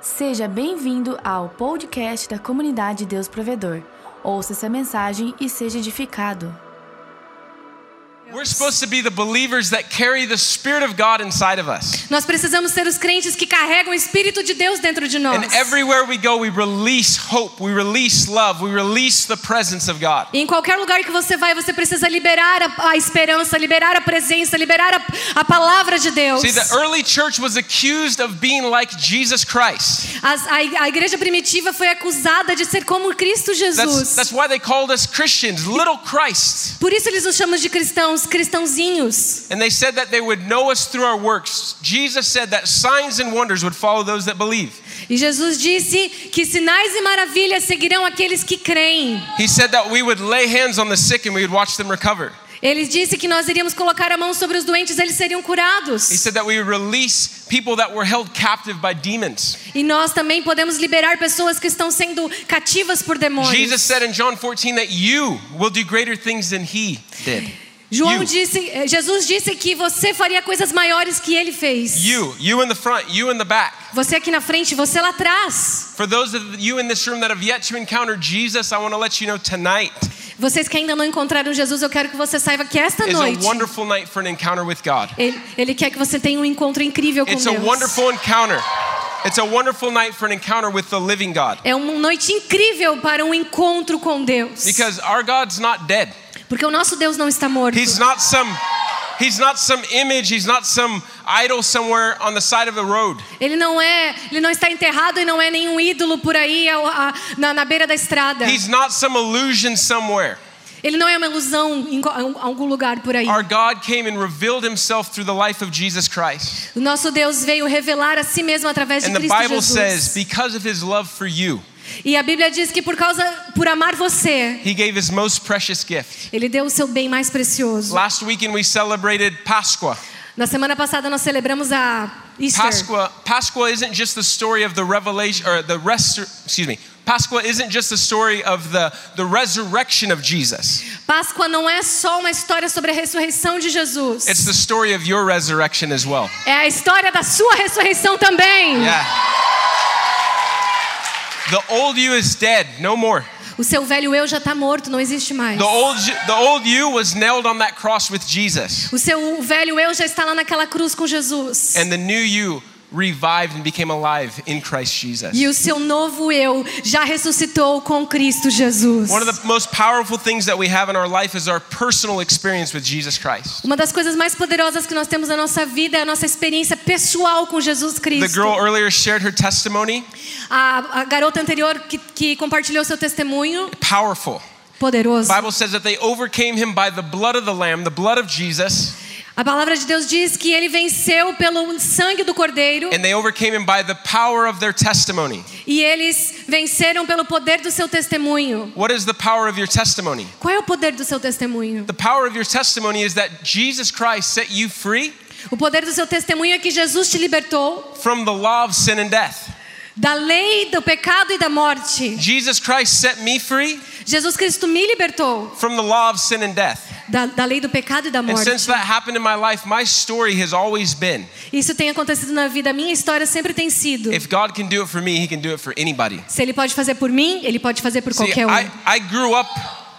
Seja bem-vindo ao podcast da comunidade Deus Provedor. Ouça essa mensagem e seja edificado. We're supposed to be the believers that carry the Spirit of God inside of us. Nós precisamos ser os crentes que carregam o Espírito de Deus dentro de nós. And everywhere we go, we release hope, we release love, we release the presence of God. Em qualquer lugar que você vai, você precisa liberar a, a esperança, liberar a presença, liberar a, a palavra de Deus. See, the early church was accused of being like Jesus Christ. As- a, a igreja primitiva foi acusada de ser como Cristo That's, Jesus. that's why they called us Christians, little Christ. Por isso eles nos chamam de cristãos, cristãozinhos. And they said that they would know us through our works. Jesus said that signs and wonders would follow those that believe. E Jesus disse que sinais e maravilhas seguirão aqueles que creem. He said that we would lay hands on the sick and we would watch them recover. Ele disse que nós iríamos colocar a mão sobre os doentes, eles seriam He curados. said that we would release people that were held captive by demons. E nós também podemos liberar pessoas que estão sendo cativas por demônios. Jesus said in John 14 that you will do greater things than he did. João You. disse, eh, Jesus disse que você faria coisas maiores que ele fez. You, you in the front, you in the back. Você aqui na frente, você lá atrás. For those of you in this room that have yet to encounter Jesus, I want to let you know tonight Vocês que ainda não encontraram Jesus, eu quero que você saiba que esta is a noite wonderful night for an encounter with God. ele, ele quer que você tenha um encontro incrível com It's a Deus. wonderful encounter. It's a wonderful night for an encounter with the living God. É uma noite incrível para um encontro com Deus. Because our God's not dead. Porque o nosso Deus não está morto. He's not some He's not some image, he's not some idol somewhere on the side of the road. Ele não é, ele não está enterrado e não é nenhum ídolo por aí ao- a- na, na beira da estrada. He's not some illusion somewhere. Ele não é uma ilusão em algum lugar por aí. Our God came and revealed himself through the life of Jesus Christ. O nosso Deus veio revelar a si mesmo através de And Cristo Jesus. E a Bíblia diz que por causa por amar você, he gave his most precious gift. ele deu o seu bem mais precioso. Last weekend we celebrated Pascua. Na semana passada nós celebramos a Easter. Pascua Pascua isn't just the story of the revelation or the rest excuse me. Pascua isn't just the story of the, the resurrection of Jesus. Páscoa não é só uma história sobre a ressurreição de Jesus. It's the story of your resurrection as well. É a história da sua ressurreição também. Yeah. The old you is dead, no more. O seu velho eu já está morto, não existe mais. The old, the old you was nailed on that cross with Jesus. O seu velho eu já está lá naquela cruz com Jesus. And the new you revived and became alive in Christ Jesus. E o seu novo eu já ressuscitou com Cristo Jesus. One of the most powerful things that we have in our life is our personal experience with Jesus Christ. Uma das coisas mais poderosas que nós temos na nossa vida é a nossa experiência pessoal com Jesus The Cristo. girl earlier shared her testimony. A, a garota anterior que, que compartilhou seu testemunho, Powerful. poderoso. The Bible says that they overcame him by the blood of the Lamb, the blood of Jesus, A palavra de Deus diz que ele venceu pelo sangue do cordeiro and they overcame him by the power of their testimony. e eles venceram pelo poder do seu testemunho. What is the power of your testimony? Qual é o poder do seu testemunho? The power of your testimony is that Jesus Christ set you free O poder do seu testemunho é que Jesus te libertou from the law of sin and death. da lei do pecado e da morte. Jesus Christ set me free Jesus Cristo me libertou from the law of sin and death. Da, da lei do pecado e da morte. since that happened in my life, my story has always been Isso tem acontecido na vida. Minha história sempre tem sido. if God can do it for me, he can do it for anybody. Se ele pode fazer por mim, ele pode fazer por qualquer um. I, I grew up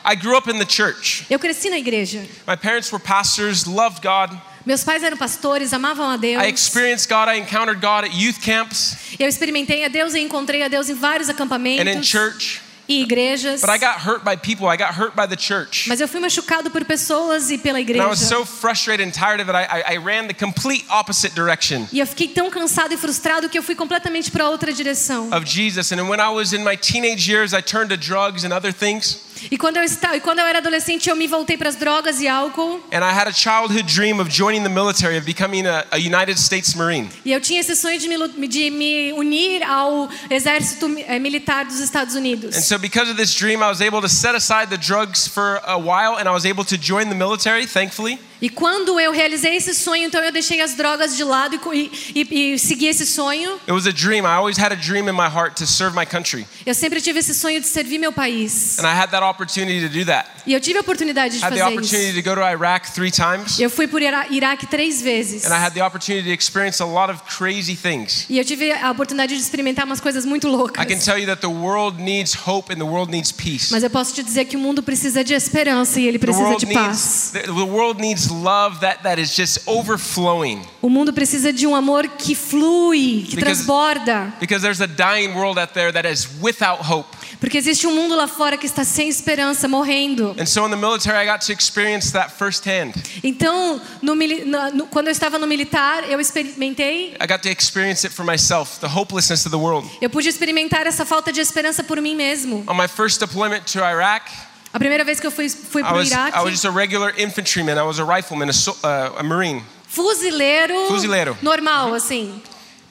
I grew up in the church. Eu cresci na igreja. My parents were pastors, loved God. Meus pais eram pastores, amavam a Deus. I experienced God, I encountered God at youth camps Eu experimentei a Deus e encontrei a Deus em vários and in acampamentos church. E igrejas. But I got hurt by people. I got hurt by the church. Mas eu fui machucado por pessoas e pela And igreja. I was so frustrated and tired of it, I, I, I ran the complete opposite direction E eu fiquei tão cansado e frustrado que eu fui completamente para outra direção. of Jesus. And when I was in my teenage years, I turned to drugs and other things. E quando eu estava, e quando eu era adolescente, eu me voltei para as drogas e álcool. And I had a childhood dream of joining the military, of becoming a, a United States Marine. E eu tinha esse sonho de me, de me unir ao exército eh, militar dos Estados Unidos. And so, because of this dream, I was able to set aside the drugs for a while and I was able to join the military, thankfully. E quando eu realizei esse sonho, então eu deixei as drogas de lado e, e, e, segui esse sonho. It was a dream. I always had a dream in my heart to serve my country. Eu sempre tive esse sonho de servir meu país. And I had that opportunity to do that. E eu tive a oportunidade de I had the fazer opportunity isso. to go to Iraq three times, Eu fui por Ira- Iraque três vezes. and I had the opportunity to experience a lot of crazy things. E eu tive a oportunidade de experimentar umas coisas muito I can loucas. tell you that the world needs hope and the world needs peace. Mas eu posso te dizer que o mundo precisa de esperança e ele The precisa de needs paz. the, the world needs love that, that is just overflowing O mundo precisa de um amor que flui, que Because- transborda. because there's a dying world out there that is without hope. Porque existe um mundo lá fora que está sem esperança, morrendo. And so in the military, I got to experience that firsthand. Então, no no- quando eu estava no militar, eu experimentei, I got to experience it for myself, the hopelessness of the world. eu pude experimentar essa falta de esperança por mim mesmo. On my first deployment to Iraq, A primeira vez que eu fui, fui I para o was, Iraque, I was just a regular infantryman. I was a rifleman, a, so, uh, a Marine. fuzileiro, Fuzileiro. normal, assim.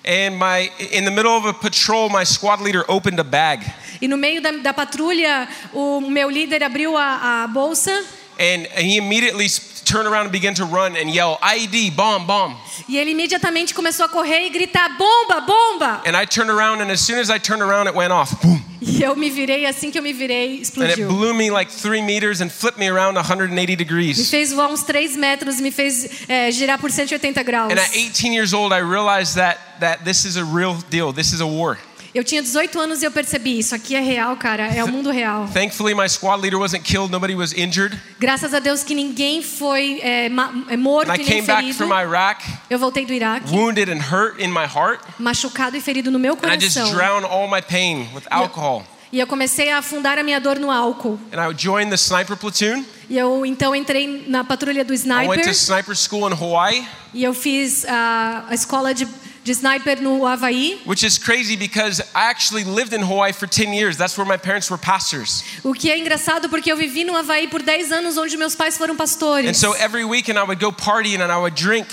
And my, in the middle of a patrol, my squad leader opened a bag. E no meio da, da patrulha, o meu líder abriu a, a bolsa And he immediately turned around and began to run and yell, IED, bomb, bomb. e ele imediatamente começou a correr e gritar: bomba, bomba! And I turned around, and as soon as I turned around, it went off. Boom. E eu me virei, assim que eu me virei, And it blew me like three meters and flipped me around 180 Me degrees. fez voar uns 3 metros, me fez é, girar por 180 graus. And at 18 years old, I realized that, that this is a real deal. This is a war. Eu tinha 18 anos e eu percebi, isso aqui é real, cara, é o mundo real. Thankfully, my squad leader wasn't killed, nobody was injured. Graças a Deus que ninguém foi é, é, morto And I e nem came back ferido. from Iraq, Eu voltei do Iraque, wounded and hurt in my heart, machucado e ferido no meu and I just coração. drowned all my pain with alcohol. E eu comecei a afundar a minha dor no álcool. And I joined the sniper platoon. E eu então entrei na patrulha do I went sniper to sniper school in Hawaii, e eu fiz a, a escola de, de sniper no Havaí. which is crazy because I actually lived in Hawaii for 10 years. That's where my parents were pastors. O que é engraçado porque eu vivi no Havaí por 10 anos onde meus pais foram pastores. And so every weekend I would go partying and I would drink.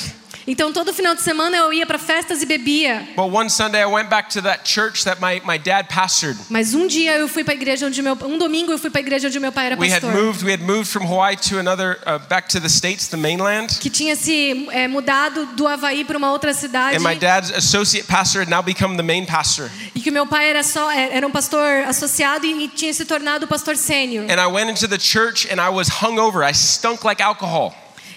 Então todo final de semana eu ia para festas e bebia. But one Sunday I went back to that church that my, my dad pastored. Mas um dia eu fui para a igreja onde meu um domingo eu fui para a igreja onde meu pai era We had pastor. moved, we had moved from Hawaii to another, uh, back to the States, the mainland. Que tinha se é, mudado do Havaí para uma outra cidade And my dad's associate pastor had now become the main pastor. e que meu pai era só é, era um pastor associado e, e tinha se tornado pastor sênior. And I went into the church and I was hungover. I stunk like alcohol.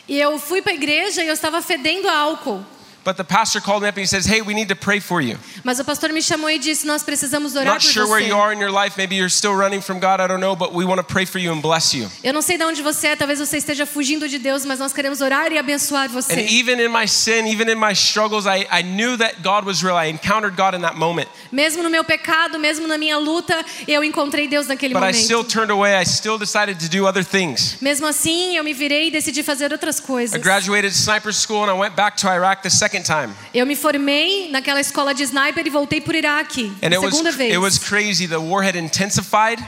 E eu fui para a igreja e eu estava fedendo álcool. But the pastor called me up and he says, Hey, we need to pray for you. Mas o pastor me chamou e disse: Nós precisamos orar Not por sure where você. you are in your life. Maybe you're still running from God. I don't know. But we want to pray for you and bless you. Eu não sei de onde você é, talvez você esteja fugindo de Deus, mas nós queremos orar e abençoar And você. even in my sin, even in my struggles, I, I knew that God was real. I encountered God in that moment. Mesmo no meu pecado, mesmo na minha luta, eu encontrei Deus naquele But I momento. still turned away. I still decided to do other things. Mesmo assim, eu me virei e decidi fazer outras coisas. I graduated sniper school and I went back to Iraq the second time. Eu me formei naquela escola de sniper e voltei por Iraque, And it was, segunda vez. it was crazy. The war had intensified.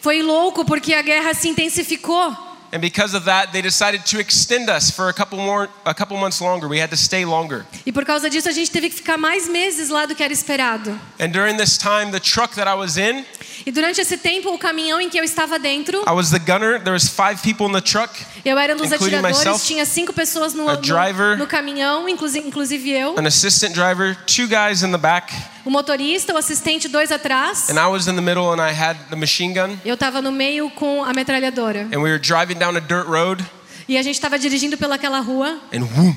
Foi louco porque a guerra se intensificou. And because of that, they decided to extend us for a couple more, a couple months longer. We had to stay longer. E por causa disso a gente teve que ficar mais meses lá do que era esperado. And during this time, the truck that I was in, E durante esse tempo, o caminhão em que eu estava dentro, I was the gunner. There was five people in the truck. eu era um dos atiradores, myself, tinha cinco pessoas no, a no, driver, no caminhão, inclusive, inclusive eu. an assistant driver, two guys in the back, O motorista, o assistente, dois atrás. and I was in the middle and I had the machine gun. Eu estava no meio com a metralhadora. And we were driving down a dirt road, E a gente estava dirigindo pelaquela rua and whoom,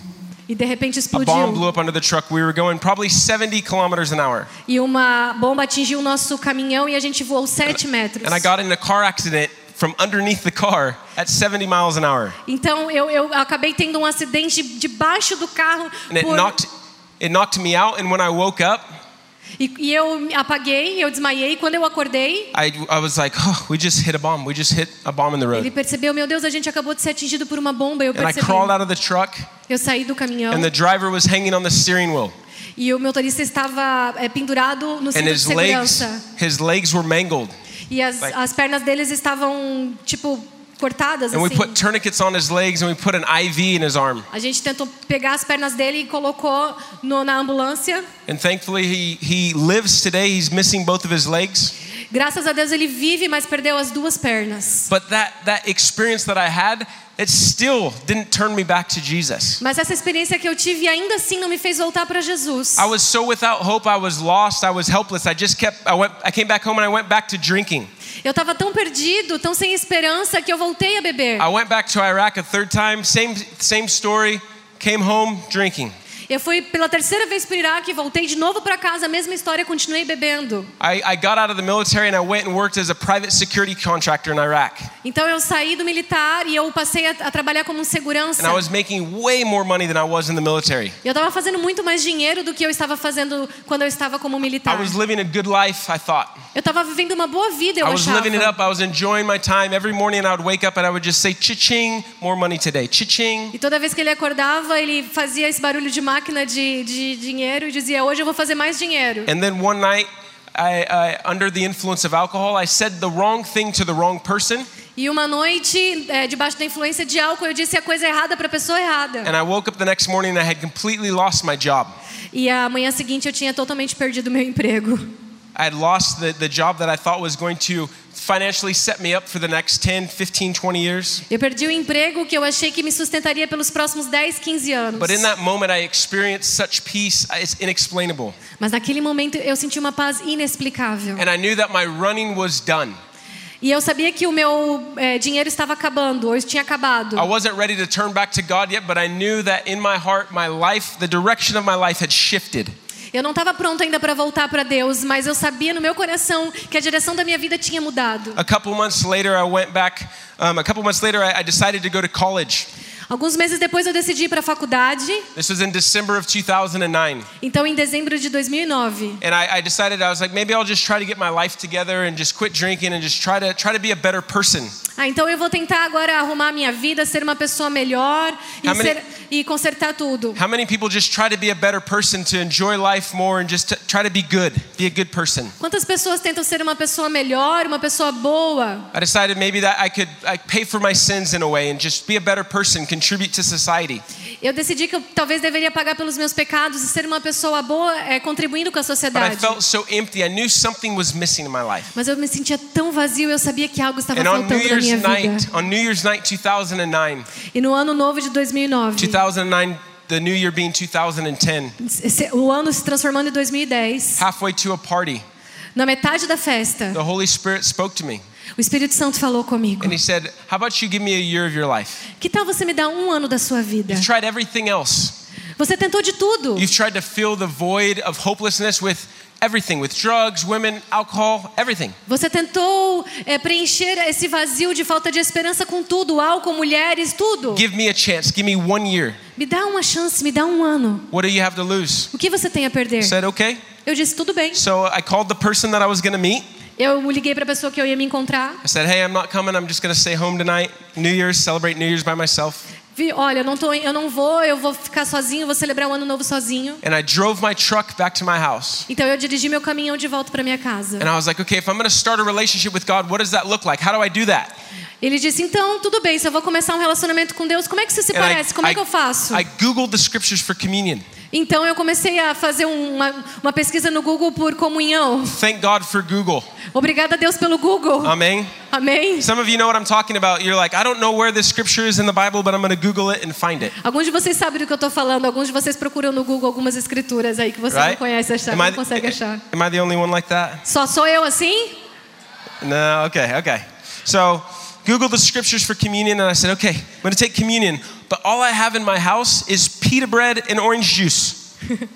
e de repente a bomb explodiu. blew up under the truck. We were going probably 70 kilometers an hour. E uma bomba atingiu o nosso caminhão e a gente voou 7 metros. And I got in a car accident from underneath the car at 70 miles an hour. Então eu, eu acabei tendo um acidente debaixo do carro. And it por- knocked, it knocked me out. And when I woke up, E, e eu apaguei, eu desmaiei. Quando eu acordei, I, I was like, oh, we just hit a bomb. We just hit a bomb in the ele road. percebeu: Meu Deus, a gente acabou de ser atingido por uma bomba. Eu And I percebi. crawled out of the truck, Eu saí do caminhão and the driver was hanging on the steering wheel. e o motorista estava é, pendurado no cinto de his legs, segurança. his legs were mangled. E as, like- as pernas deles estavam, tipo, cortadas And we assim. put tourniquets on his legs, and we put an IV in his arm. A gente tentou pegar as pernas dele e colocou no, na ambulância. And thankfully, he, he lives today. He's missing both of his legs. Graças a Deus ele vive, mas perdeu as duas pernas. But that, that experience that I had, it still didn't turn me back to Jesus. Mas essa experiência que eu tive ainda assim não me fez voltar para Jesus. I was so without hope. I was lost. I was helpless. I just kept. I went. I came back home and I went back to drinking. Eu estava tão perdido, tão sem esperança que eu voltei a beber. I went back to Iraq a third time, same, same story, came home drinking. Eu fui pela terceira vez para o Iraque, voltei de novo para casa, a mesma história, continuei bebendo. I, I got out of the military and I went and worked as a private security contractor in Iraq. Então eu saí do militar e eu passei a, a trabalhar como um segurança. And I was making way more money than I was in the military. Eu estava fazendo muito mais dinheiro do que eu estava fazendo quando eu estava como I militar. was living a good life, I thought. Eu estava vivendo uma boa vida, eu I was achava. living it up. I was enjoying my time. Every morning I would wake up and I would just say, cha-ching, more money today. Cha-ching. E toda vez que ele acordava, ele fazia esse barulho de máquina de, de dinheiro e dizia: Hoje eu vou fazer mais dinheiro. And then one night, I, I, under the influence of alcohol, I said the wrong thing to the wrong person. E uma noite, é, debaixo da influência de álcool, eu disse a coisa errada para a pessoa errada. And I woke up the next morning and I had completely lost my job. E a manhã seguinte eu tinha totalmente perdido meu emprego. I had lost the, the job that I thought was going to financially set me up for the next 10, 15, 20 years. Eu perdi o emprego que eu achei que me sustentaria pelos próximos 10, 15 anos. But in that moment, I experienced such peace, it's inexplainable. Mas naquele momento eu senti uma paz inexplicável. And I knew that my running was done. E eu sabia que o meu é, dinheiro estava acabando, ou tinha acabado. I wasn't ready to turn back to God yet, but I knew that in my heart, my life, Eu não estava pronto ainda para voltar para Deus, mas eu sabia no meu coração que a direção da minha vida tinha mudado. A couple months later, I went back. Um, a couple months later, I, I decided to go to college. Alguns meses depois eu decidi ir para a faculdade, This was in December of 2009. então em dezembro de 2009. And I, I decided I was like, maybe I'll just try to get my life together and just quit drinking and just try to try to be a better person. Ah, então eu vou tentar agora arrumar minha vida, ser uma pessoa melhor e, How many- ser- e consertar tudo. How many people just try to be a better person to enjoy life more and just try to be good, be a good person? Quantas pessoas tentam ser uma pessoa melhor, uma pessoa boa? I decided maybe that I could I pay for my sins in a way and just be a better person, contribute to society. Eu decidi que eu talvez deveria pagar pelos meus pecados e ser uma pessoa boa, é, contribuindo com a sociedade. felt so empty. I knew something was missing in my life. Mas eu me sentia tão vazio, eu sabia que algo estava And on New faltando na Year's minha night, vida. on New Year's night 2009, E no ano novo de 2009, 2009, the new year being 2010, esse- o ano se transformando em 2010, halfway to a party, na metade da festa, the Holy Spirit spoke to me. O Espírito Santo falou comigo. And he said, How about you give me a year of your life? Que tal você me dar um ano da sua vida? You've tried everything else. Você tentou de tudo. You've tried to fill the void of hopelessness with everything, with drugs, women, alcohol, everything. Você tentou é, preencher esse vazio de falta de esperança com tudo, álcool, mulheres, tudo. Give me a chance. Give me one year. Me dá uma chance, me dá um ano. What do you have to lose? O que você tem a perder? I said, Okay. Eu disse tudo bem. So I called the person that I was going to meet. Eu liguei para a pessoa que eu ia me encontrar. I said, Hey, I'm not coming. I'm just going to stay home tonight. New Year's, celebrate New Year's by myself. Vi, olha, eu não tô, eu não vou, eu vou ficar sozinho, vou celebrar o ano novo sozinho. And I drove my truck back to my house. Então eu dirigi meu caminhão de volta para minha casa. And I was like, okay, if I'm going to start a relationship with God, what does that look like? How do I do that? Ele disse: "Então, tudo bem, se eu vou começar um relacionamento com Deus, como é que você se And I- parece? Como é que eu faço?" I Googled the scriptures for communion. Então eu comecei a fazer uma, uma pesquisa no Google por comunhão. Thank God for Google. Obrigada a Deus pelo Google. Amen. Amém. Some of you know what I'm talking about. You're like, I don't know where this scripture is in the Bible, but I'm going to Google it and find it. Alguns de vocês sabem do que eu estou falando. Alguns de vocês procuram no Google algumas escrituras aí que você não Right? conhece achar, Am I, não consegue achar. am I the only one like that? Só sou eu assim? No, okay, okay. So, Google the scriptures for communion, and I said, okay, I'm going to take communion, but all I have in my house is pita bread and orange juice.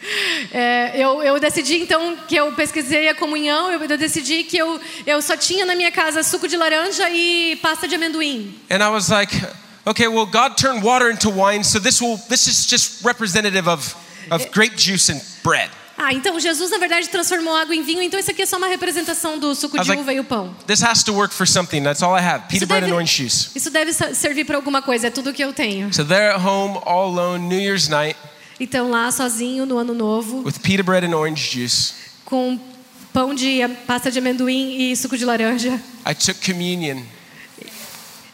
É, eu, eu decidi então que eu pesquisei a comunhão. Eu, eu decidi que eu, eu só tinha na minha casa suco de laranja e pasta de amendoim. And I was like, okay, well, God turned water into wine, so this will this is just representative of, of grape juice and bread. Ah, então Jesus na verdade transformou água em vinho. Então isso aqui é só uma representação do suco de like- uva e o pão. This has to work for something. That's all I have. Pita bread and orange juice. Isso deve servir para alguma coisa. É tudo que eu tenho. So there at home, all alone, New Year's night, Então lá sozinho no ano novo, with pita bread and orange juice, com pão de pasta de amendoim e suco de laranja, I took communion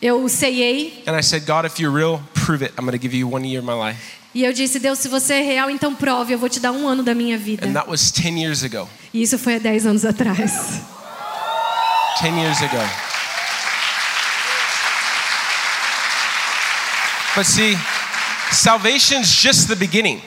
eu ceiei and I said, God, if you're real, prove it. I'm going to give you one year of my life. E eu disse: Deus, se você é real, então prove. Eu vou te dar um ano da minha vida. And that was 10 years ago. E isso foi há 10 anos atrás. 10 years ago. But see, salvation's just the beginning.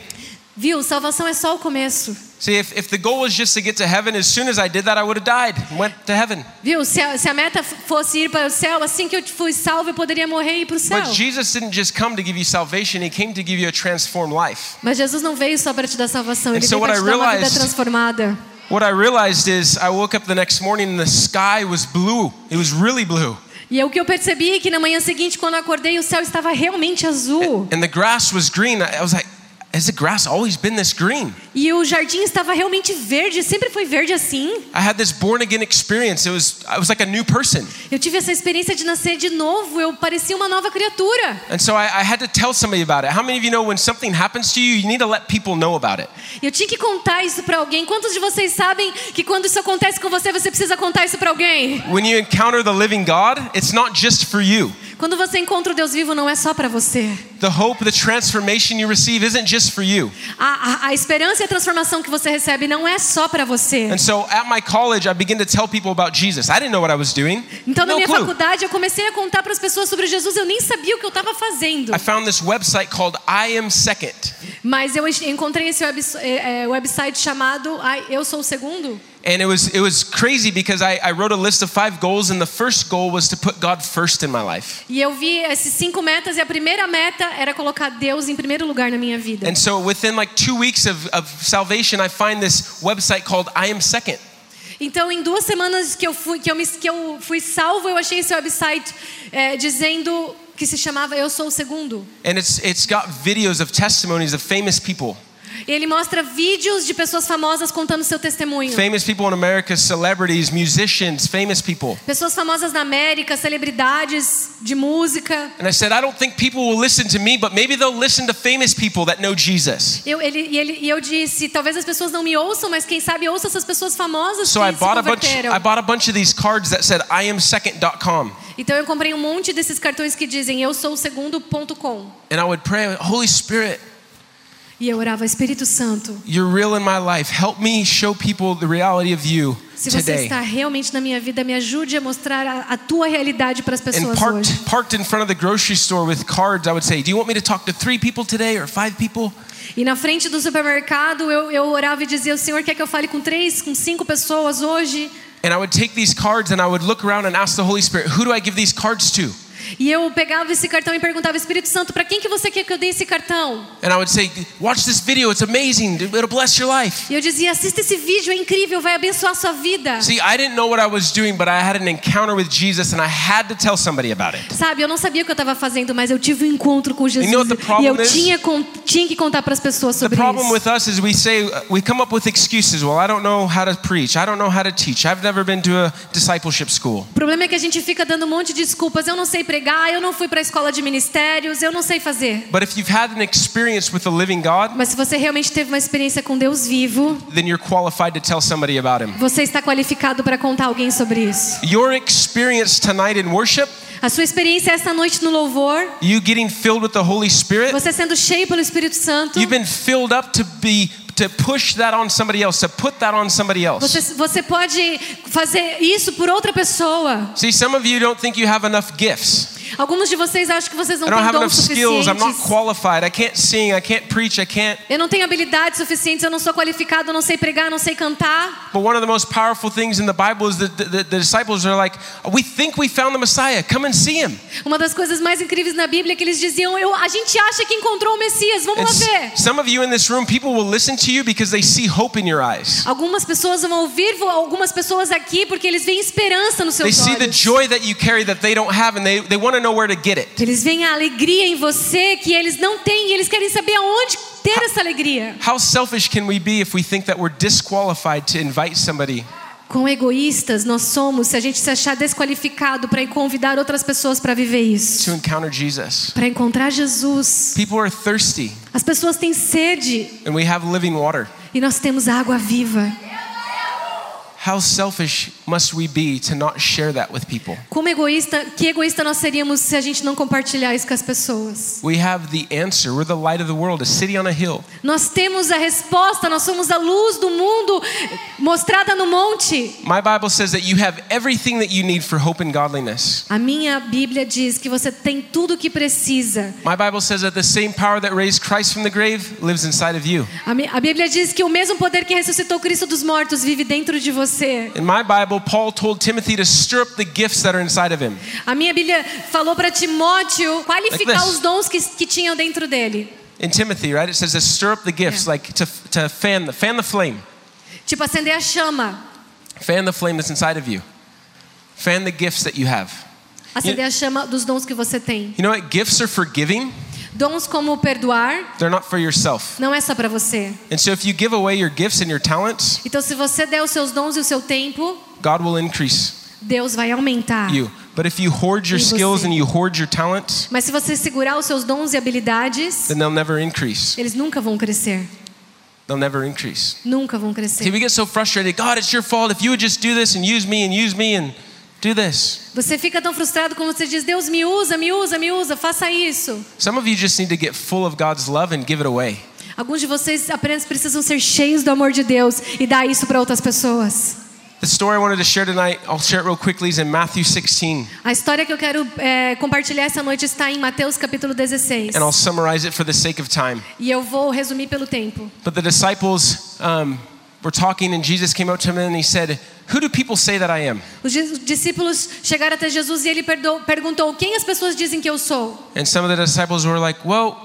Viu? Salvação é só o começo. See, if, if the goal was just to get to heaven, as soon as I did that, I would have died and went to heaven. Viu? Se a, se a meta fosse ir para o céu, assim que eu fui salvo, eu poderia morrer e ir para o céu. But Jesus didn't just come to give you salvation, He came to give you a transformed life. Mas Jesus não veio só para te dar salvação, ele And so veio para te I dar uma vida realized- transformada. What I realized is I woke up the next morning and the sky was blue. It was really blue. E o que eu percebi é que na manhã seguinte, quando eu acordei, o céu estava realmente azul. And the grass was green. I was like, has the grass always been this green? E o jardim estava realmente verde, sempre foi verde assim. I had this born again experience. It was I was like a new person. Eu tive essa experiência de nascer de novo, eu parecia uma nova criatura. And so I, I had to tell somebody about it. How many of you know when something happens to you, you need to let people know about it? Eu tinha que contar isso para alguém. Quantos de vocês sabem que quando isso acontece com você, você precisa contar isso para alguém? When you encounter the living God, it's not just for you. Quando você encontra o Deus vivo, não é só para você. The hope, the transformation you receive isn't just for you. A, a, a esperança e a transformação que você recebe não é só para você. And so at my college, I began to tell people about Jesus. I didn't know what I was doing. Então, na no minha clue. faculdade, eu comecei a contar para as pessoas sobre Jesus. Eu nem sabia o que eu estava fazendo. I found this website called I Am Second. Mas eu encontrei esse é, é, website chamado Eu Sou o Segundo. And it was it was crazy because I, I wrote a list of five goals, and the first goal was to put God first in my life. E eu vi esses cinco metas e a primeira meta era colocar Deus em primeiro lugar na minha vida. And so within like two weeks of, of salvation, I find this website called I Am Second. Então, em duas semanas que eu fui, que eu me, que eu fui salvo, eu achei esse website dizendo que se chamava Eu Sou o Segundo. And it's it's got videos of testimonies of famous people. E ele mostra vídeos de pessoas famosas contando seu testemunho. Famous people in America, celebrities, musicians, famous people. Pessoas famosas na América, celebridades de música. And I said, I don't think people will listen to me, but maybe they'll listen to famous people that know Jesus. Eu, ele, e, ele, e eu disse, talvez as pessoas não me ouçam, mas quem sabe ouça essas pessoas famosas So que I se bought a bunch converteram. I bought a bunch of these cards that said iamsecond.com. Então eu comprei um monte desses cartões que dizem eu sou o segundo.com. And I would pray, Holy Spirit, E eu orava, Espírito Santo, you're real in my life. Help me show people the reality of you se você today. está realmente na minha vida, me ajude a mostrar a, a tua realidade para as And pessoas parked, hoje. parked in front of the grocery store with cards, I would say, Do you want me to talk to three people today or five people? E na frente do supermercado eu, eu orava e dizia: O Senhor quer que eu fale com três, com cinco pessoas hoje? And I would take these cards and I would look around and ask the Holy Spirit, Who do I give these cards to? E eu pegava esse cartão e perguntava: Espírito Santo, para quem que você quer que eu dê esse cartão? And I would say, Watch this video, it's amazing, it'll bless your life. E eu dizia: Assista esse vídeo, é incrível, vai abençoar a sua vida. See, I didn't know what I was doing, but I had an encounter with Jesus and I had to tell somebody about it. Sabe, eu não sabia o que eu estava fazendo, mas eu tive um encontro com Jesus. You know e eu is? tinha, tinha que contar para as pessoas The sobre problem isso. with us is we say, we come up with excuses. Well, I don't know how to preach, I don't know how to teach, I've never been to a discipleship school. O problema é que a gente fica dando um monte de desculpas. Eu não sei pregar, eu não fui para a escola de ministérios, eu não sei fazer. But if you've had an experience with the living God, Mas se você realmente teve uma experiência com Deus vivo, then you're qualified to tell somebody about Him. você está qualificado para contar alguém sobre isso. Your experience tonight in worship, A sua experiência essa noite no louvor, you getting filled with the Holy Spirit, você sendo cheio pelo Espírito Santo, you've been filled up to be to push that on somebody else, to put that on somebody else. você, você pode fazer isso por outra pessoa. See, some of you don't think you have enough gifts. Alguns de vocês acham que vocês não I don't têm have dons enough skills. I'm not suficientes. qualified. I can't sing. I can't preach. I can't. Eu não tenho habilidades suficientes, eu não sou qualificado, eu não sei pregar, eu não sei cantar. But one of the most powerful things in the Bible is that the, the, the disciples are like, We think we found the Messiah. Come and see him. Uma das coisas mais incríveis na Bíblia é que eles diziam: eu, a gente acha que encontrou o Messias, vamos And lá s- ver. some of you in this room, people will listen to you because they see hope in your eyes. Algumas pessoas vão ouvir vo- algumas pessoas aqui porque eles veem esperança nos They seus see the olhos. joy that you carry that they don't have, and they, they want to know where to get it. Eles veem a alegria em você que eles não têm e eles querem saber aonde ter essa alegria. How selfish can we be if we think that we're disqualified to invite somebody? Quão egoístas nós somos se a gente se achar desqualificado para convidar outras pessoas para viver to isso. encounter Jesus. Para encontrar Jesus. People are thirsty, As pessoas têm sede and we have living water. e nós temos água viva. How selfish must we be to not share that with people? Como egoísta, que egoísta nós seríamos se a gente não compartilhar isso com as pessoas? We have the answer. We're the light of the world, a city on a hill. Nós temos a resposta, nós somos a luz do mundo mostrada no monte. My Bible says that you have everything that you need for hope and godliness. A minha Bíblia diz que você tem tudo o que precisa. My Bible says that the same power that raised Christ from the grave lives inside of you. A, a Bíblia diz que o mesmo poder que ressuscitou Cristo dos mortos vive dentro de você. In my Bible, Paul told Timothy to stir up the gifts that are inside of him. A minha Bíblia falou para Timóteo qualificar Like os dons que, que tinham dentro dele. In Timothy, right? It says to stir up the gifts, Yeah. like to, to fan, the, fan the flame. Tipo, acender a chama. Fan the flame that's inside of you. Fan the gifts that you have. Acender a chama dos dons que você tem. You know what? Gifts are for giving, Dons como perdoar they're not for yourself. não é só para você. And so if you give away your gifts and your talents, Então, se você der os seus dons e o seu tempo, God will increase Deus vai aumentar. you. But if you hoard your skills and you hoard your talents, Mas se você segurar os seus dons e habilidades, then they'll never increase. eles nunca vão crescer. They'll never increase. Nunca vão See, we get so frustrated. God, it's your fault. If you would just do this and use me and use me and do this. Você fica tão frustrado como você diz: Deus me usa, me usa, me usa, faça isso. Some of you just need to get full of God's love and give it away. Alguns de vocês apenas precisam ser cheios do amor de Deus e dar isso para outras pessoas. The story I wanted to share tonight, I'll share it real quickly, is in Matthew 16. A história que eu quero é, compartilhar essa noite está em Mateus capítulo 16. And I'll summarize it for the sake of time. E eu vou resumir pelo tempo. But the disciples um, were talking, and Jesus came up to them and he said, Who do people say that I am? Os dis- discípulos chegaram até Jesus e ele perguntou: Quem as pessoas dizem que eu sou? And some of the disciples were like, Well,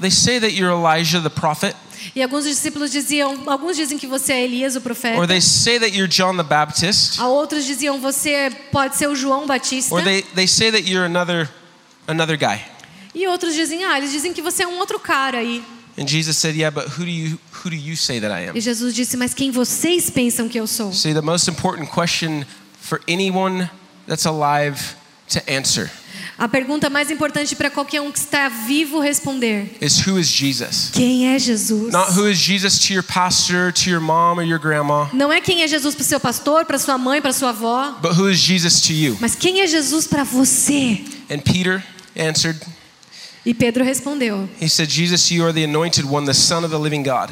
they say that you're Elijah the prophet, E alguns discípulos diziam: Alguns dizem que você é Elias, o profeta. or they say that you're John the Baptist, A outros diziam: Você pode ser o João Batista. or they, they say that you're another, another guy. E outros dizem: Ah, eles dizem que você é um outro cara aí. And Jesus said, Yeah, but who do you, who do you say that I am? E Jesus disse: Mas quem vocês pensam que eu sou? See, the most important question for anyone that's alive to answer A pergunta mais importante para qualquer um que está vivo responder: is who is Jesus? Quem é Jesus? Not who is Jesus to your pastor, to your mom, or your grandma, Não é quem é Jesus para o seu pastor, para sua mãe, para sua avó, but who is Jesus to you? mas quem é Jesus para você? And Peter answered, E Pedro respondeu. He said, Jesus, you are the anointed one, the Son of the living God.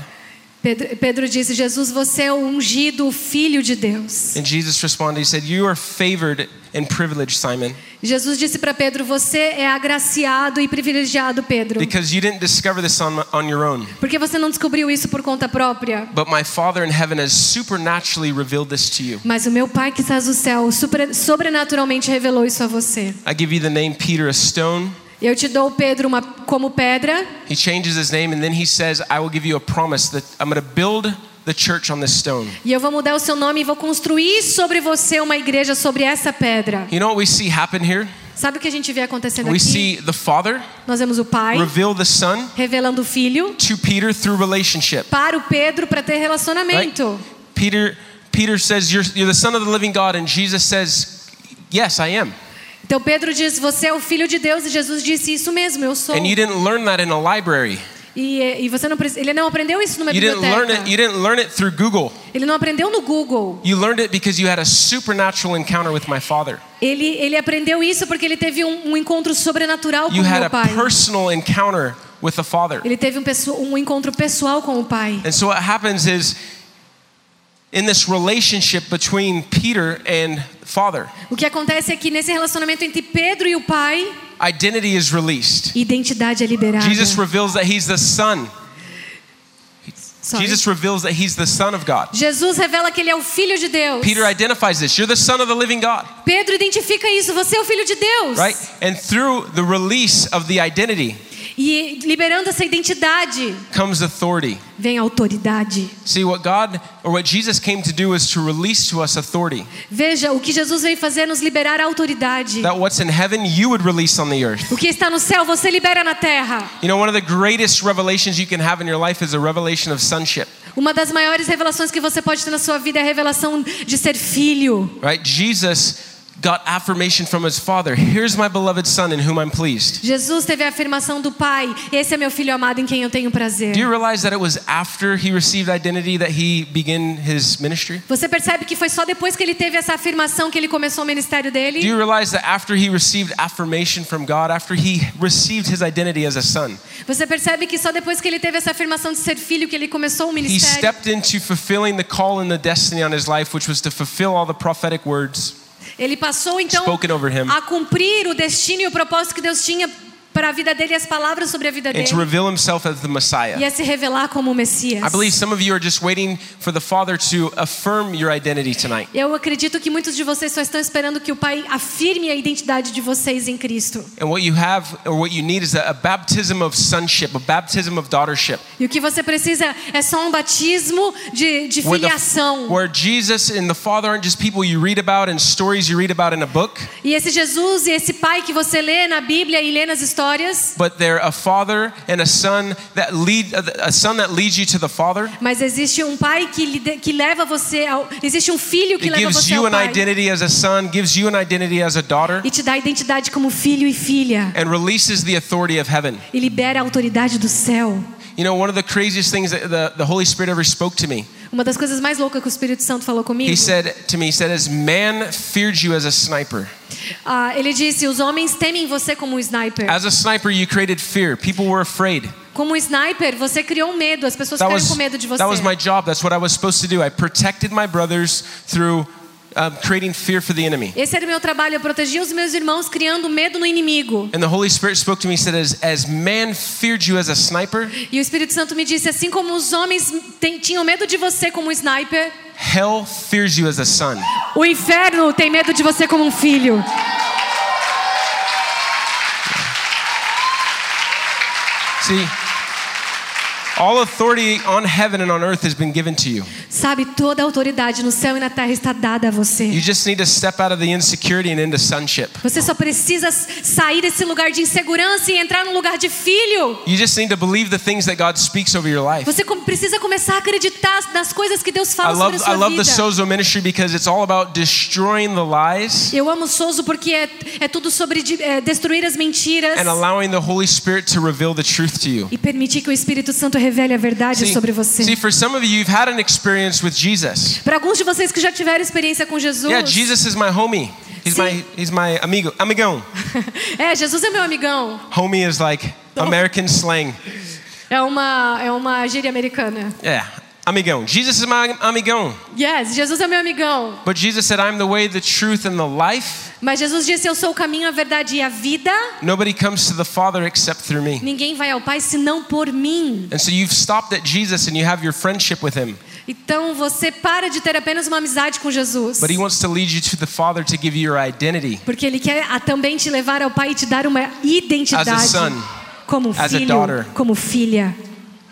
Pedro, Pedro disse: Jesus, você é o ungido, o filho de Deus. And Jesus responded, He said, You are favored and privileged, Simon, Jesus disse para Pedro: Você é agraciado e privilegiado, Pedro, because you didn't discover this on, on your own, porque você não descobriu isso por conta própria. but my Father in heaven has supernaturally revealed this to you. Mas o meu Pai que estás no céu super- sobrenaturalmente revelou isso a você. I give you the name Peter, a stone. Eu te dou Pedro uma, como pedra. He changes his name, and then he says, I will give you a promise that I'm going to build the church on this stone. E eu vou mudar o seu nome e vou construir sobre você uma igreja sobre essa pedra. You know what we see happen here? Sabe o que a gente vê acontecendo We aqui? see the Father Nós vemos o Pai reveal the Son revelando o Filho to Peter through relationship. para o Pedro para ter Right? relacionamento. Peter, Peter says, you're, you're the Son of the living God, and Jesus says, Yes, I am. Então Pedro diz: Você é o Filho de Deus, e Jesus disse: Isso mesmo, eu sou. And you didn't learn that in a library. E, e você não, ele não aprendeu isso numa You didn't learn biblioteca. it. You didn't learn it through Google. Ele não aprendeu no Google. You learned it because you had a supernatural encounter with my Father. Ele, ele aprendeu isso porque ele teve um, um encontro sobrenatural com You o had meu a pai. personal encounter with the Father. Ele teve um, um encontro pessoal com o pai. And so what happens is, in this relationship between Peter and Father, O que acontece é que nesse relacionamento entre Pedro e o pai, identity is released. identidade é liberada. Jesus reveals that he's the Son. Sorry. Jesus reveals that he's the Son of God. Jesus revela que ele é o filho de Deus. Peter identifies this. You're the Son of the living God, Pedro identifica isso. Você é o filho de Deus. right? And through the release of the identity E liberando essa identidade comes authority. vem autoridade. See, what God or what Jesus came to do is to release to us authority. Veja, o que Jesus veio fazer é nos liberar a autoridade. That what's in heaven you would release on the earth. O que está no céu, você libera na terra. You know, one of the greatest revelations you can have in your life is a revelation of sonship, Uma das maiores revelações que você pode ter na sua vida é a revelação de ser filho. right? Jesus got affirmation from his father. Here's my beloved son in whom I'm pleased. Jesus teve a afirmação do Pai: Esse é meu filho amado em quem eu tenho prazer. Do you realize that it was after he received identity that he began his ministry? Você percebe que foi só depois que ele teve essa afirmação que ele começou o ministério dele? Do you realize that after he received affirmation from God, after he received his identity as a son, Você percebe que só depois que ele teve essa afirmação de ser filho que ele começou o ministério? he stepped into fulfilling the call and the destiny on his life, which was to fulfill all the prophetic words Ele passou então a cumprir o destino e o propósito que Deus tinha para a vida dele as palavras sobre a vida dele e a se revelar como o Messias. Eu acredito que muitos de vocês só estão esperando que o Pai afirme a identidade de vocês em Cristo. E o que você precisa é só um batismo de, de filiação. where Jesus and the Father aren't just people you read about and stories you read about in a book, E esse Jesus e esse Pai que você lê na Bíblia e lê nas histórias, but they're a father and a son that lead a son that leads you to the Father. mas existe um Pai que, que leva você ao. Existe um filho que It leva gives you an identity as a son, gives you an identity as a daughter, e te dá identidade como filho e filha and releases the authority of heaven. e libera a autoridade do céu. You know, one of the craziest things that the, the Holy Spirit ever spoke to me. Uma das coisas mais loucas que o Espírito Santo falou comigo. He said to me, he said, as man feared you as a sniper. Ah, ele disse: os homens temem você como um sniper. As a sniper, you created fear. People were afraid. Como um sniper, você criou medo. As pessoas That ficaram was, com medo de você. that was my job. That's what I was supposed to do. I protected my brothers through um, creating fear for the enemy. Esse era o meu trabalho. Eu protegia os meus irmãos criando medo no inimigo. And the Holy Spirit spoke to me said, as, as man feared you as a sniper, E o Espírito Santo me disse: assim como os homens tem- tinham medo de você como um sniper, hell fears you as a son. o inferno tem medo de você como um filho. See, all authority on heaven and on earth has been given to you. Sabe, toda a autoridade no céu e na terra está dada a você. You just need to step out of the insecurity and into sonship. Você só precisa sair desse lugar de insegurança e entrar no lugar de filho. You just need to believe the things that God speaks over your life. Você precisa começar a acreditar nas coisas que Deus I fala love, sobre a I sua love the vida. Sozo ministry because it's all about destroying the lies Eu amo Souzo porque é, é tudo sobre é, destruir as mentiras and allowing the Holy Spirit to reveal the truth to you. e permitir que o Espírito Santo revele a verdade See, sobre você. see, for some of you, you've had an experience with Jesus. Para alguns de vocês que já tiveram experiência com Jesus, Yeah, Jesus is my homie. He's Sim. my he's my amigo, amigão. é, Jesus é meu amigão. Homie is like American slang. É uma, é uma gíria americana. Yeah, amigão. Jesus is my amigão. Yes, Jesus é meu amigão. But Jesus said, "I'm the way, the truth, and the life. Mas Jesus disse: Eu sou o caminho, a verdade e a vida. Nobody comes to the Father except through me." Ninguém vai ao Pai senão por mim. And so you've stopped at Jesus and you have your friendship with him. Então você para de ter apenas uma amizade com Jesus. But he wants to lead you to the Father to give you your identity. Porque Ele quer também te levar ao Pai e te dar uma identidade. As a son, como as a filho, daughter. como filha.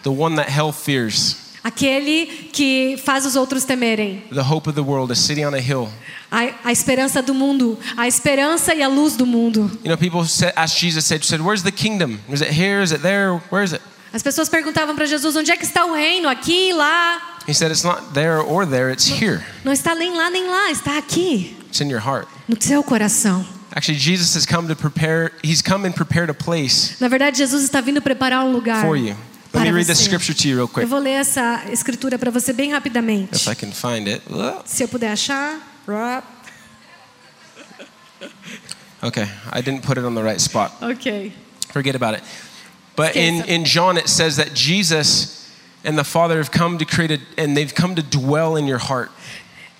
The one that hell fears. Aquele que faz os outros temerem. The hope of the world is sitting on a hill. A, esperança do mundo. A esperança e a luz do mundo. You know, people said, asked Jesus, said, said, "Where's the kingdom? Is it here? Is it there? Where is it?" As pessoas perguntavam para Jesus: onde é que está o reino? Aqui, lá. He said, "It's not there or there. It's here. Não está nem lá nem lá, está aqui, It's in your heart." no seu coração. Actually, Jesus has come to prepare. He's come and prepared a place Na verdade, Jesus está vindo preparar um lugar for you. Let me read the scripture to you real Eu quick, vou ler essa escritura para você bem rapidamente. if I can find it. Se eu puder achar. Okay, I didn't put it on the right spot. Ok. Forget about it. But in, in John, it says that Jesus and the Father have come to create a, and they've come to dwell in your heart.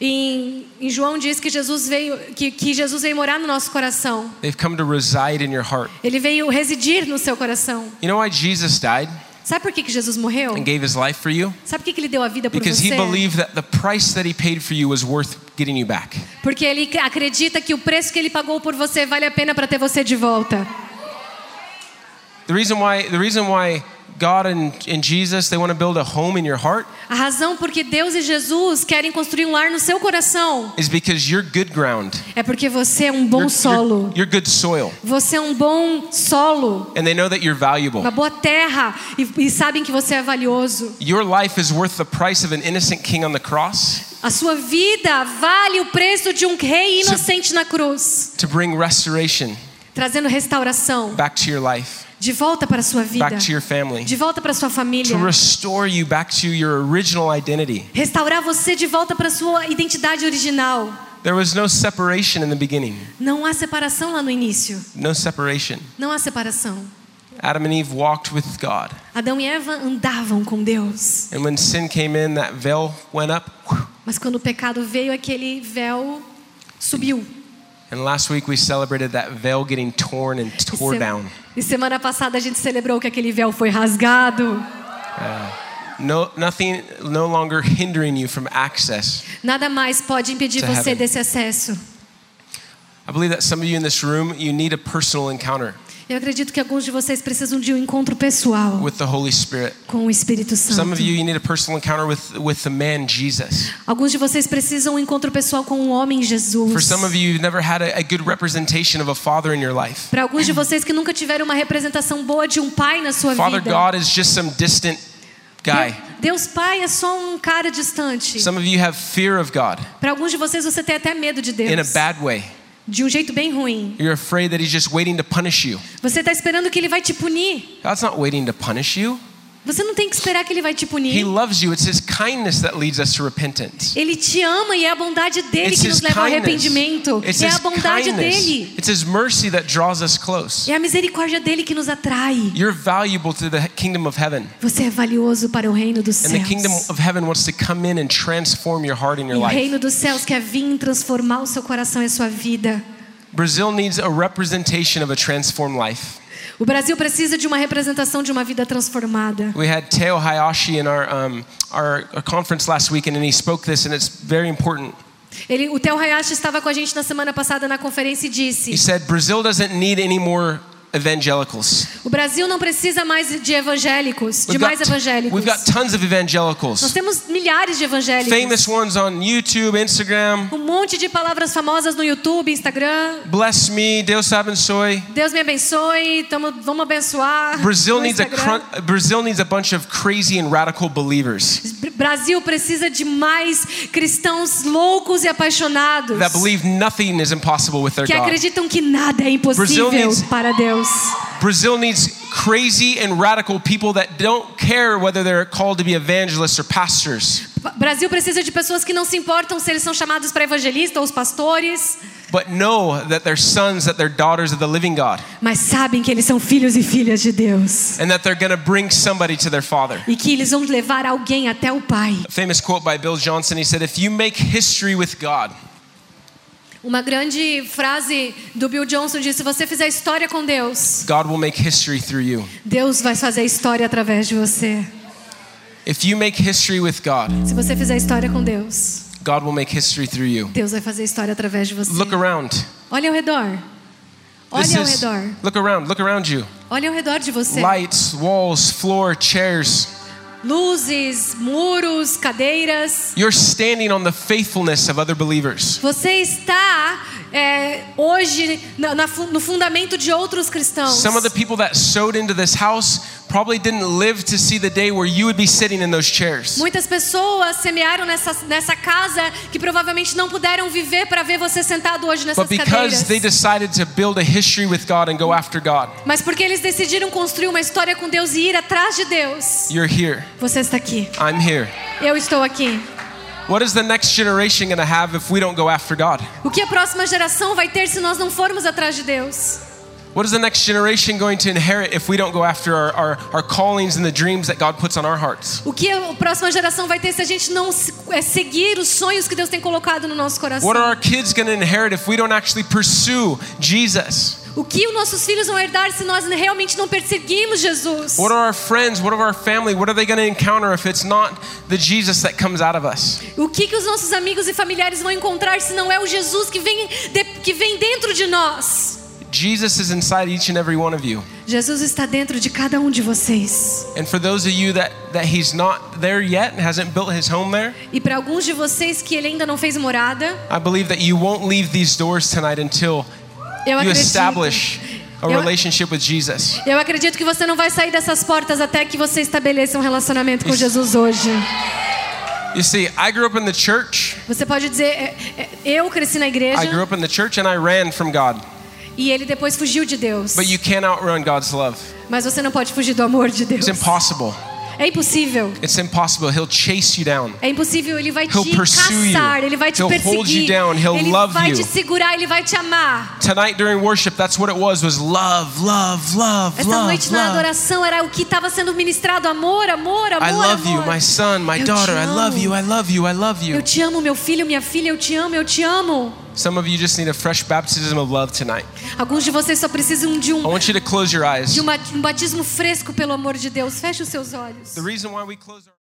Em, em João diz que Jesus veio que, que Jesus veio morar no nosso coração. They've come to reside in your heart. Ele veio residir no seu coração. You know why Jesus died Sabe por que, que Jesus morreu? and gave his life for you? Sabe por que, que ele deu a vida por Because he você? believed that the price that he paid for you was worth getting you back. Porque ele acredita que o preço que ele pagou por você vale a pena para ter você de volta. The reason why the reason why God and, and Jesus, they want to build a home in your heart A razão porque Deus e Jesus querem construir um lar no seu coração is because you're good ground. é porque você é um bom You're, solo. you're, you're good soil. Você é um bom solo, And they know that you're valuable. uma boa terra e, e sabem que você é valioso. Your life is worth the price of an innocent king on the cross A sua vida vale o preço de um rei inocente na cruz, to bring restoration trazendo restauração back to your life, de volta para a sua vida, back to your family, de volta para a sua família. to restore you back to your original identity. Restaurar você de volta para a sua identidade original. There was no separation in the beginning. Não há separação lá no início. No separation. Não há separação. Adam and Eve walked with God. Adão e Eva andavam com Deus. And when sin came in, that veil went up. Mas quando o pecado veio, aquele véu subiu. And last week we celebrated that veil getting torn and tore down. E semana passada a gente celebrou que aquele véu foi rasgado. No, nothing no longer hindering you from access. Nada mais pode impedir você heaven. desse acesso. I believe that some of you in this room, you need a personal encounter Eu acredito que alguns de vocês precisam de um encontro pessoal with the Holy Spirit. com o Espírito Some Santo. Alguns de vocês precisam um encontro pessoal com o homem For Jesus. some of you, you've never had a, a good representation of a father in your life. Para alguns de vocês que nunca tiveram uma representação boa de um pai na sua Father vida. God is just some distant guy. Deus Pai é só um cara distante. Some of you have fear of God Para alguns de vocês você tem até medo de in a Deus. bad way. De um jeito bem ruim. You're afraid that he's just waiting to punish you. Você está esperando que ele vai te punir. God's not waiting to punish you. Você não tem que esperar que ele vai te He punir. loves you. It's his kindness that leads us to repentance. Ele te ama e é a bondade dele It's que nos his leva ao arrependimento. It's É a bondade kindness. dele. It's his mercy that draws us close. É a misericórdia dele que nos atrai. You're valuable to the kingdom of heaven. Você é valioso para o reino dos And the céus. kingdom of heaven wants to come in and transform your heart and E o reino dos céus quer vir transformar o seu coração e a sua vida. Brazil needs a representation of a transformed life. O Brasil precisa de uma representação de uma vida transformada. We had Teo Hayashi in our, um, our, our conference last weekend, and he spoke this, and it's very important. Ele, o Theo Hayashi estava com a gente na semana passada na conferência e disse: He said, Brazil doesn't need any more evangelicals. O Brasil não precisa mais de evangélicos, de We've mais got, evangélicos. we've got tons of Nós evangelicals. temos milhares de evangélicos. Famous ones on YouTube, Instagram. Um monte de palavras famosas no YouTube, Instagram. Bless me, Deus abençoe. Deus me abençoe, tamo, vamos abençoar. Brazil needs a Brazil needs a bunch of crazy and radical believers Br- Brasil precisa de mais cristãos loucos e apaixonados that believe nothing is impossible with their que God. acreditam que nada é impossível para Deus. Brazil needs crazy and radical people that don't care whether they're called to be evangelists or pastors, Brasil precisa de pessoas que não se importam se eles são chamados para evangelista ou os pastores, but know that they're sons, that they're daughters of the living God, mas sabem que eles são filhos e filhas de Deus. And that they're going to bring somebody to their father. e que eles vão levar alguém até o Pai. A famous quote by Bill Johnson he said, If you make history with God, Uma grande frase do Bill Johnson diz: se você fizer história com Deus, God will make history through you. Deus vai fazer história através de você. If you make history with God, Se você fizer história com Deus, God will make history through you. Deus vai fazer história através de você. Look around. Olha ao redor. This Olha ao is, redor. look around, look around you. Olha ao redor de você. Lights, walls, floor, chairs. Luzes, muros, cadeiras. You're standing on the faithfulness of other believers. Você está é, hoje na- na no fundamento de outros cristãos. Some of the people that sowed into this house probably didn't live to see the day where you would be sitting in those chairs. Muitas pessoas semearam nessa, nessa casa que provavelmente não puderam viver para ver você sentado hoje nessas But because cadeiras. they decided to build a history with God and go after God, Mas porque eles decidiram construir uma história com Deus e ir atrás de Deus. you're here. Você está aqui. I'm here. Eu estou aqui. What is the next generation going to have if we don't go after God? O que a próxima geração vai ter se nós não formos atrás de Deus? What is the next generation going to inherit if we don't go after our, our, our callings and the dreams that God puts on our hearts? O que a próxima geração vai ter se a gente não é, seguir os sonhos que Deus tem colocado no nosso coração? What are our kids going to inherit if we don't actually pursue Jesus? O que os nossos filhos vão herdar se nós realmente não perseguirmos Jesus? What are our friends? What are our family? What are they going to encounter if it's not the Jesus that comes out of us? O que, que os nossos amigos e familiares vão encontrar se não é o Jesus que vem, de- que vem dentro de nós? Jesus is inside each and every one of you. Jesus está dentro de cada um de vocês. And for those of you that, that he's not there yet and hasn't built his home there, E para alguns de vocês que ele ainda não fez morada, I believe that you won't leave these doors tonight until eu you acredito. establish a Eu- relationship with Jesus. Eu acredito que você não vai sair dessas portas até que você estabeleça um relacionamento com. Jesus hoje. You see, I grew up in the church. Você pode dizer, é, é, eu cresci na I grew igreja up in the church and I ran from God. E ele depois fugiu de Deus. But you can't outrun God's love. Mas você não pode fugir do amor de Deus. It's impossible. É impossível. It's impossible. He'll chase you down. É impossível, ele vai He'll te you. caçar, ele vai te He'll hold you perseguir, down, he'll ele love vai you. te segurar, ele vai te amar. Tonight during worship, that's what it was, was love, love, love, Essa love, noite na love. adoração era o que estava sendo ministrado, amor, amor, amor, I love you, amor. my son, my Eu te daughter. I love you, I love you, I love you. Eu te amo, meu filho, minha filha, eu te amo, eu te amo. Some of you just need a fresh baptism of love tonight. Alguns de vocês só precisam de I um, want you to close your eyes. de um batismo fresco pelo amor de Deus. Feche os seus olhos.